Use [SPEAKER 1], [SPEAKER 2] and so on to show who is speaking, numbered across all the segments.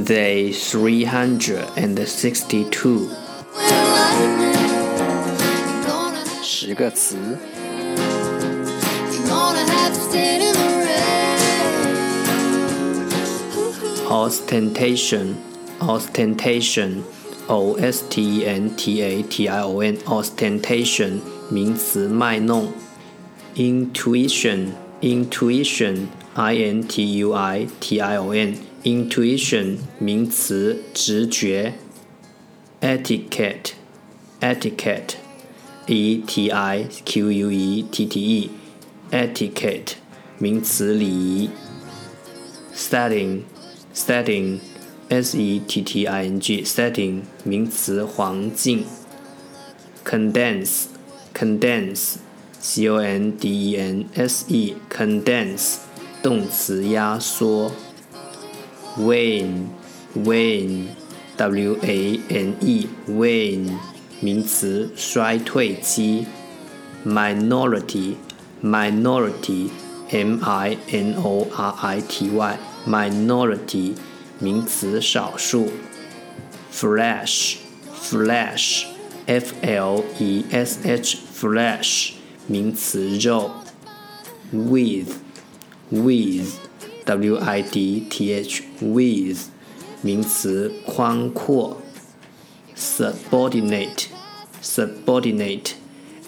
[SPEAKER 1] 362十个词 ostentation ostentation o s t e n t a t i o n ostentation 名词卖弄 intuition intuition i n t u i t i o n Intuition 名词，直觉。Etiquette，etiquette，e t i q u e t t e，etiquette 名词，礼仪。Setting，setting，s e t t i n g，setting 名词，环境。Condense，condense，c o n d e n s e，condense 动词，压缩。Wane Wane W A N E Wane 名词衰退期。Minority Minority M I N O R I T Y Minority 名词少数。Flesh Flesh F L E S H Flesh 名词肉。Width Width w i d t h with 名词宽阔，subordinate subordinate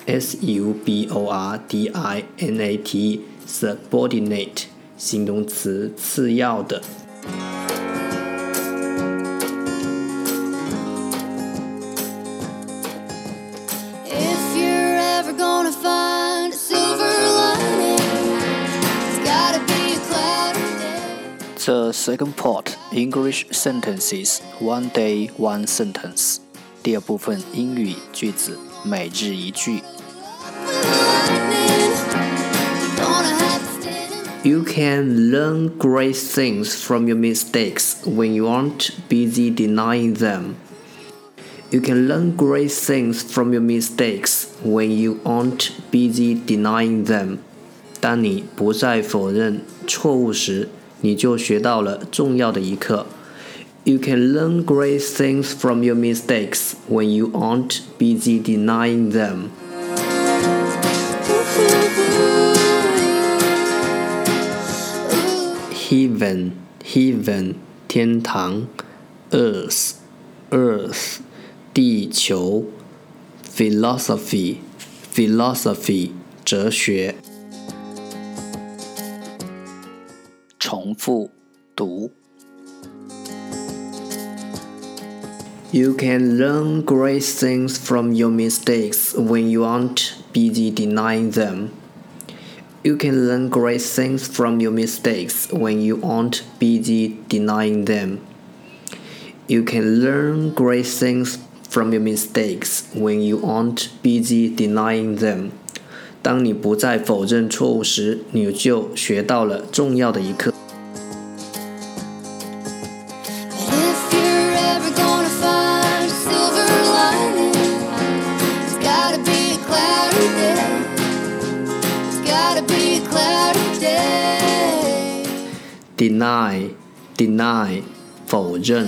[SPEAKER 1] s u b o r d i n a t subordinate 形容词次要的。The second part English sentences one day one sentence。第二部分英语句子每日一句。You can learn great things from your mistakes when you aren't busy denying them. You can learn great things from your mistakes when you aren't busy denying them. 当你不再否认错误时， 你就学到了重要的一课。You can learn great things from your mistakes when you aren't busy denying them. Heaven, heaven, 天堂；earth, earth, 地球；philosophy, philosophy, 哲学。 重复读。You can learn great things from your mistakes when you aren't busy denying them. You can learn great things from your mistakes when you aren't busy denying them. You can learn great things from your mistakes when you aren't busy denying them. 当你不再否认错误时，你就学到了重要的一课。deny deny 否认。